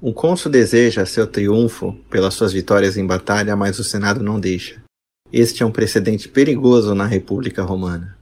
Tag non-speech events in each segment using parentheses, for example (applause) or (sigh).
Um cônsul deseja seu triunfo pelas suas vitórias em batalha, mas o Senado não deixa. Este é um precedente perigoso na República Romana.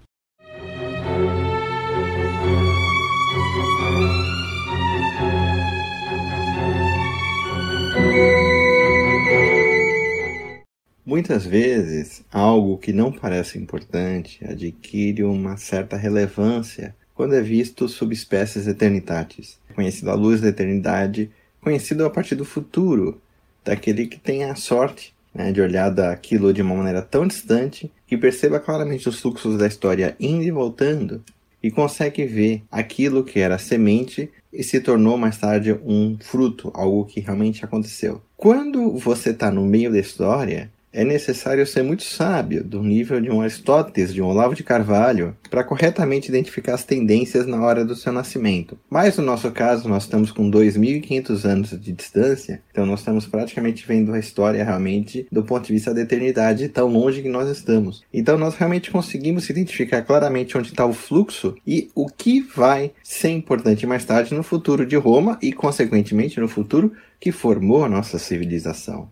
Muitas vezes, algo que não parece importante adquire uma certa relevância quando é visto subespécies eternitatis, conhecido à luz da eternidade conhecido a partir do futuro, daquele que tem a sorte né, de olhar daquilo de uma maneira tão distante que perceba claramente os fluxos da história indo e voltando e consegue ver aquilo que era semente e se tornou mais tarde um fruto, algo que realmente aconteceu. Quando você está no meio da história, é necessário ser muito sábio, do nível de um Aristóteles, de um Olavo de Carvalho, para corretamente identificar as tendências na hora do seu nascimento. Mas no nosso caso, nós estamos com 2.500 anos de distância, então nós estamos praticamente vendo a história realmente do ponto de vista da eternidade, tão longe que nós estamos. Então nós realmente conseguimos identificar claramente onde está o fluxo e o que vai ser importante mais tarde no futuro de Roma e, consequentemente, no futuro que formou a nossa civilização.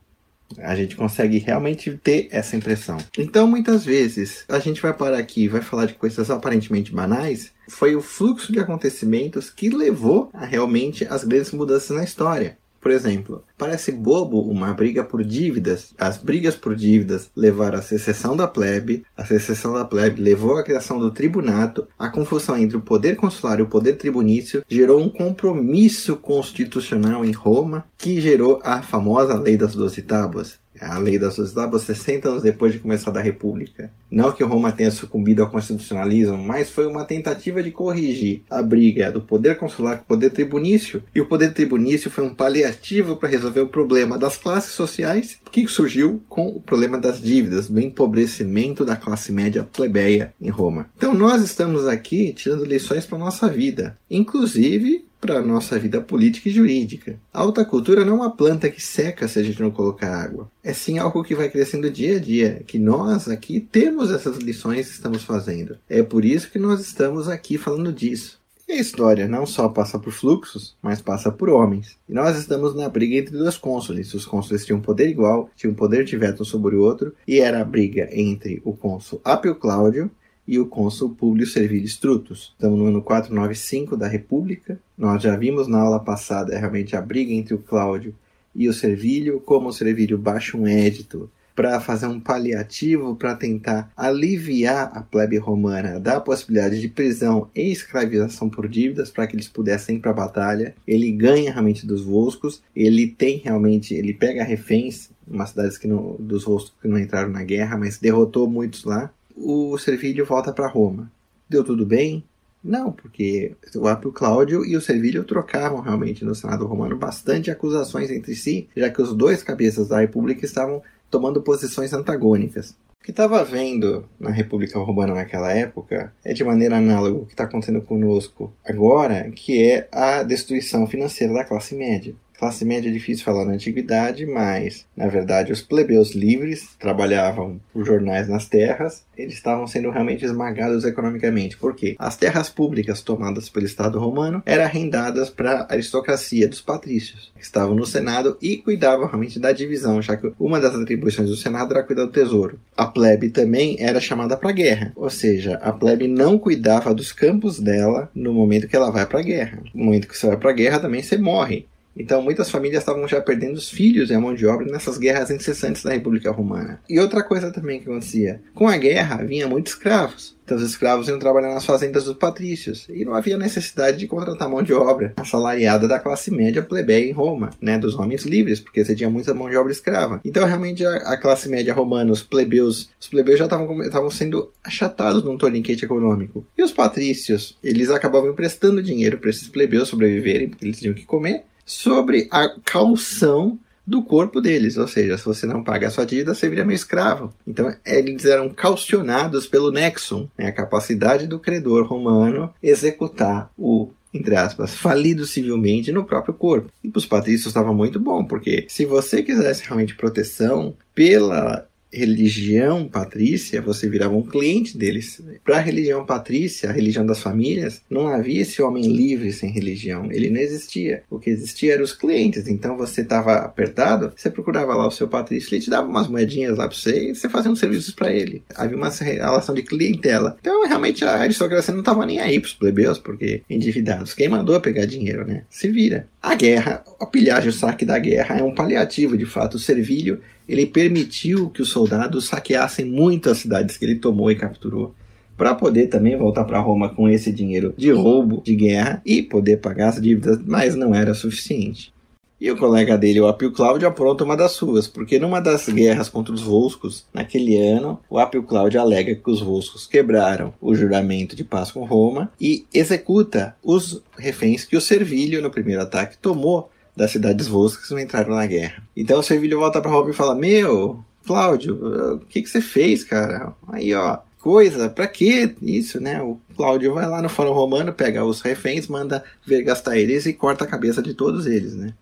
A gente consegue realmente ter essa impressão. Então, muitas vezes, a gente vai parar aqui e vai falar de coisas aparentemente banais. Foi o fluxo de acontecimentos que levou a realmente as grandes mudanças na história. Por exemplo, parece bobo uma briga por dívidas. As brigas por dívidas levaram à secessão da plebe, a secessão da plebe levou à criação do tribunato, a confusão entre o poder consular e o poder tribunício gerou um compromisso constitucional em Roma que gerou a famosa Lei das Doze Tábuas. A lei suas tábuas 60 anos depois de começar da República. Não que Roma tenha sucumbido ao constitucionalismo, mas foi uma tentativa de corrigir a briga do poder consular com o poder tribunício. E o poder tribunício foi um paliativo para resolver o problema das classes sociais, que surgiu com o problema das dívidas, do empobrecimento da classe média plebeia em Roma. Então nós estamos aqui tirando lições para nossa vida, inclusive para a nossa vida política e jurídica. A alta cultura não é uma planta que seca se a gente não colocar água. É sim algo que vai crescendo dia a dia, que nós aqui temos essas lições que estamos fazendo. É por isso que nós estamos aqui falando disso. E a história não só passa por fluxos, mas passa por homens. E nós estamos na briga entre dois cônsules. Os cônsules tinham poder igual, tinham poder de veto sobre o outro, e era a briga entre o cônsul Apio Cláudio e o cônsul Publio Servilius Strutus. Estamos no ano 495 da República. Nós já vimos na aula passada realmente a briga entre o Cláudio e o Servílio, como o Servílio baixa um édito para fazer um paliativo para tentar aliviar a plebe romana da possibilidade de prisão e escravização por dívidas para que eles pudessem ir para a batalha. Ele ganha realmente dos Volscos, ele tem realmente, ele pega reféns, umas cidades que não, dos Volscos que não entraram na guerra, mas derrotou muitos lá o Servílio volta para Roma. Deu tudo bem? Não, porque o Apio Cláudio e o Servílio trocavam realmente no Senado romano bastante acusações entre si, já que os dois cabeças da República estavam tomando posições antagônicas. O que estava vendo na República Romana naquela época é de maneira análoga o que está acontecendo conosco agora, que é a destruição financeira da classe média. Classe média é difícil falar na antiguidade, mas, na verdade, os plebeus livres trabalhavam por jornais nas terras, eles estavam sendo realmente esmagados economicamente. Por quê? As terras públicas tomadas pelo Estado romano eram arrendadas para a aristocracia dos patrícios, que estavam no Senado e cuidavam realmente da divisão, já que uma das atribuições do Senado era cuidar do tesouro. A plebe também era chamada para a guerra, ou seja, a plebe não cuidava dos campos dela no momento que ela vai para a guerra. No momento que você vai para a guerra, também você morre. Então, muitas famílias estavam já perdendo os filhos e a mão de obra nessas guerras incessantes da República Romana. E outra coisa também que acontecia: com a guerra vinha muitos escravos. Então, os escravos iam trabalhar nas fazendas dos patrícios e não havia necessidade de contratar mão de obra assalariada da classe média plebeia em Roma, né, dos homens livres, porque você tinha muita mão de obra escrava. Então, realmente, a, a classe média romana, os plebeus, os plebeus já estavam sendo achatados num torniquete econômico. E os patrícios, eles acabavam emprestando dinheiro para esses plebeus sobreviverem, porque eles tinham que comer sobre a calção do corpo deles, ou seja, se você não paga a sua dívida, você vira meu escravo. Então, eles eram calcionados pelo nexum, né, a capacidade do credor romano executar o entre aspas, falido civilmente no próprio corpo. E para os patrícios estava muito bom, porque se você quisesse realmente proteção pela religião patrícia, você virava um cliente deles. Para a religião patrícia, a religião das famílias, não havia esse homem livre sem religião. Ele não existia. O que existia eram os clientes. Então você estava apertado, você procurava lá o seu patrício, ele te dava umas moedinhas lá para você e você fazia uns serviços para ele. Havia uma relação de clientela. Então realmente a aristocracia não estava nem aí para os plebeus, porque endividados. Quem mandou pegar dinheiro, né? Se vira. A guerra, a pilhagem, o saque da guerra é um paliativo, de fato. O servilho ele permitiu que os soldados saqueassem muitas cidades que ele tomou e capturou para poder também voltar para Roma com esse dinheiro de roubo, de guerra e poder pagar as dívidas, mas não era suficiente. E o colega dele, o Apio Cláudio, apronta uma das suas, porque numa das guerras contra os Volscos, naquele ano, o Apio Cláudio alega que os Volscos quebraram o juramento de paz com Roma e executa os reféns que o Servilho, no primeiro ataque, tomou das cidades Volscas que entraram na guerra. Então o Servilho volta para Roma e fala: Meu, Cláudio, o que, que você fez, cara? Aí, ó, coisa, pra que isso, né? O Cláudio vai lá no Fórum Romano, pega os reféns, manda ver gastar eles e corta a cabeça de todos eles, né?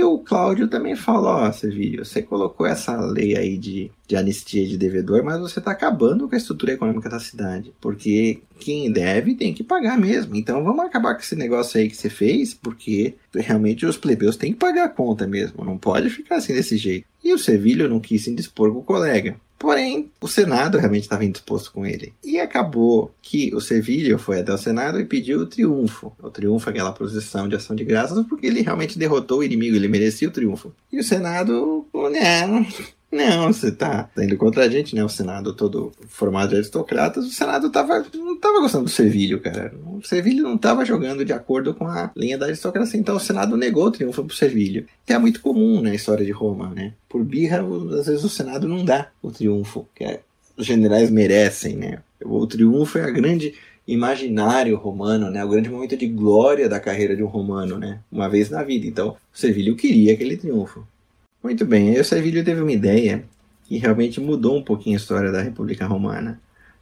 E o Cláudio também fala, ó, Sevilho, você colocou essa lei aí de, de anistia de devedor, mas você está acabando com a estrutura econômica da cidade. Porque quem deve tem que pagar mesmo. Então vamos acabar com esse negócio aí que você fez, porque realmente os plebeus têm que pagar a conta mesmo. Não pode ficar assim desse jeito. E o Sevilho não quis se indispor com o colega. Porém, o Senado realmente estava indisposto com ele. E acabou que o Sevilha foi até o Senado e pediu o triunfo. O triunfo, aquela procissão de ação de graças, porque ele realmente derrotou o inimigo, ele merecia o triunfo. E o Senado, né, não, você tá, tá indo contra a gente, né? O Senado todo formado de aristocratas, o Senado tava, não tava gostando do Servilho, cara. O Servilho não tava jogando de acordo com a linha da aristocracia, então o Senado negou o triunfo pro Servilho. Que é muito comum na história de Roma, né? Por birra, às vezes o Senado não dá o triunfo, que é, os generais merecem, né? O triunfo é a grande imaginário romano, né? O grande momento de glória da carreira de um romano, né? Uma vez na vida. Então, o Servilho queria aquele triunfo. Muito bem, o Servilho teve uma ideia que realmente mudou um pouquinho a história da República Romana.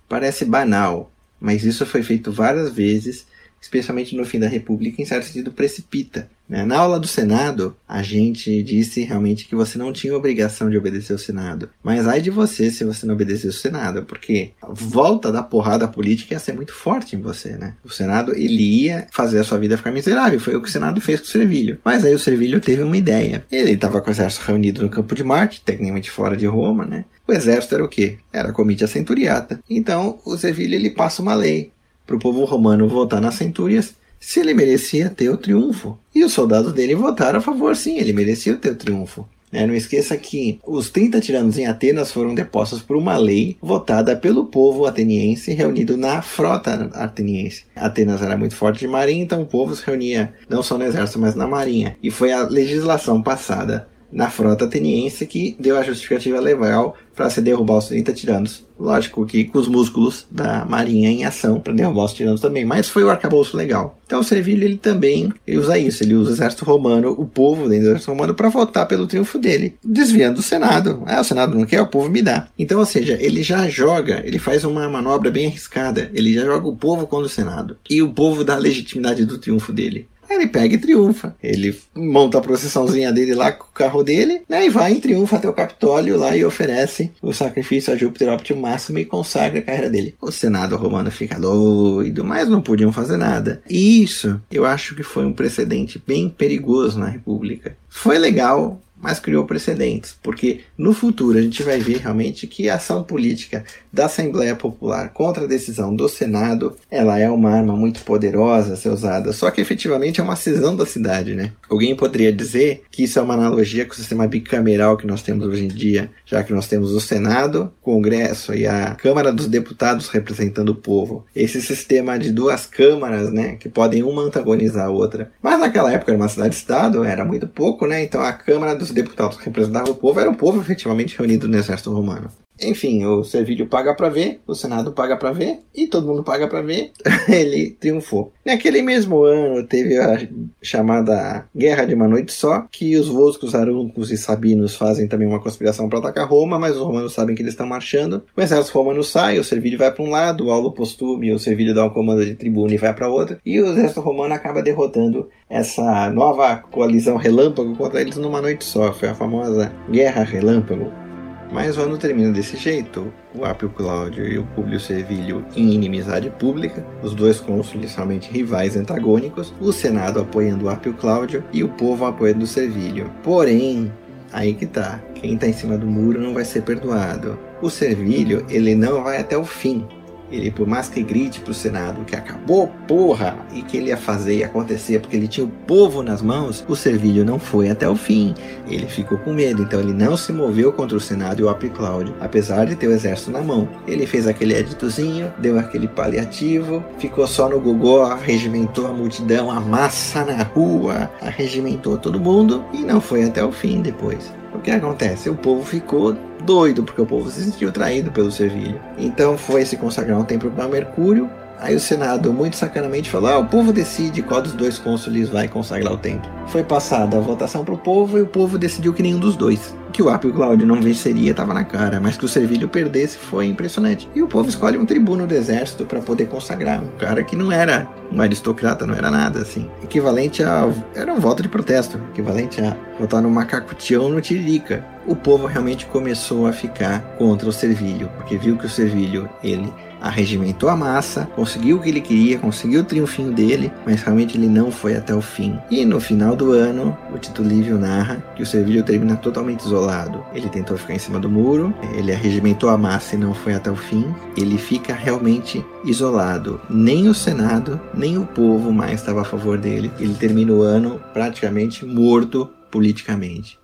Parece banal, mas isso foi feito várias vezes, especialmente no fim da República, em certo sentido precipita. Né? Na aula do Senado, a gente disse realmente que você não tinha obrigação de obedecer ao Senado. Mas ai de você se você não obedecesse ao Senado, porque a volta da porrada política ia ser muito forte em você, né? O Senado, ele ia fazer a sua vida ficar miserável. Foi o que o Senado fez com o Servilho. Mas aí o Servilho teve uma ideia. Ele estava com o exército reunido no Campo de Marte, tecnicamente fora de Roma, né? O exército era o quê? Era a comitia centuriata. Então, o Servilho, ele passa uma lei para o povo romano votar nas centúrias se ele merecia ter o triunfo. E os soldados dele votaram a favor, sim, ele merecia ter o triunfo. É, não esqueça que os 30 tiranos em Atenas foram depostos por uma lei votada pelo povo ateniense reunido na frota ateniense. Atenas era muito forte de marinha, então o povo se reunia não só no exército, mas na marinha. E foi a legislação passada na frota ateniense que deu a justificativa legal para se derrubar os 30 tiranos. Lógico que com os músculos da marinha em ação para derrubar os tiranos também, mas foi o arcabouço legal. Então o Servilho ele também ele usa isso, ele usa o exército romano, o povo dentro do exército romano para votar pelo triunfo dele, desviando do Senado. Ah, o Senado não quer, o povo me dá. Então, ou seja, ele já joga, ele faz uma manobra bem arriscada, ele já joga o povo contra o Senado. E o povo dá a legitimidade do triunfo dele ele pega e triunfa. Ele monta a procissãozinha dele lá com o carro dele, né? E vai em triunfo até o Capitólio lá e oferece o sacrifício a Júpiter Optimo Máximo e consagra a carreira dele. O Senado romano fica doido, mas não podiam fazer nada. E isso, eu acho que foi um precedente bem perigoso na República. Foi legal, mas criou precedentes, porque no futuro a gente vai ver realmente que a ação política da Assembleia Popular contra a decisão do Senado, ela é uma arma muito poderosa a ser usada, só que efetivamente é uma cisão da cidade, né? Alguém poderia dizer que isso é uma analogia com o sistema bicameral que nós temos hoje em dia, já que nós temos o Senado, o Congresso e a Câmara dos Deputados representando o povo. Esse sistema de duas câmaras, né, que podem uma antagonizar a outra. Mas naquela época era uma cidade-estado, era muito pouco, né? Então a Câmara dos deputados que representavam o povo era o povo efetivamente reunido no exército romano. Enfim, o Servílio paga para ver, o Senado paga para ver e todo mundo paga para ver. (laughs) Ele triunfou. Naquele mesmo ano teve a chamada Guerra de uma Noite Só, que os Volscos, Aruncos e Sabinos fazem também uma conspiração para atacar Roma, mas os romanos sabem que eles estão marchando. O exército romano sai, o Servílio vai para um lado, o Aulo Postume, o Servílio dá um comando de tribuno e vai para outro, e o exército romano acaba derrotando essa nova coalizão relâmpago contra eles numa noite só. Foi a famosa Guerra Relâmpago. Mas o ano termina desse jeito. O Apio Cláudio e o Públio Servilho em inimizade pública, os dois cônsules somente rivais antagônicos, o Senado apoiando o Apio Cláudio e o povo apoiando o Servilho. Porém, aí que tá, quem tá em cima do muro não vai ser perdoado. O Servilho, ele não vai até o fim. Ele, por mais que grite pro Senado que acabou, porra, e que ele ia fazer e acontecer porque ele tinha o povo nas mãos, o Servilho não foi até o fim. Ele ficou com medo, então ele não se moveu contra o Senado e o Apio Cláudio, apesar de ter o exército na mão. Ele fez aquele editozinho, deu aquele paliativo, ficou só no gogó, arregimentou a multidão, a massa na rua, arregimentou todo mundo e não foi até o fim depois. O que acontece? O povo ficou doido, porque o povo se sentiu traído pelo Servilho. Então foi se consagrar um templo para Mercúrio. Aí o Senado, muito sacanamente, falou: ah, o povo decide qual dos dois cônsules vai consagrar o templo. Foi passada a votação para o povo e o povo decidiu que nenhum dos dois. Que o Apio Cláudio não venceria estava na cara, mas que o Servilho perdesse foi impressionante. E o povo escolhe um tribuno do exército para poder consagrar, um cara que não era um aristocrata, não era nada assim. Equivalente a. Era um voto de protesto, equivalente a votar no macaco Tião no Tiririca. O povo realmente começou a ficar contra o Servilho, porque viu que o Servilho, ele arregimentou a massa, conseguiu o que ele queria, conseguiu o triunfinho dele, mas realmente ele não foi até o fim. E no final do ano, o Tito Livio narra que o Servilho termina totalmente isolado. Ele tentou ficar em cima do muro, ele arregimentou a massa e não foi até o fim. Ele fica realmente isolado. Nem o Senado, nem o povo mais estava a favor dele. Ele termina o ano praticamente morto politicamente.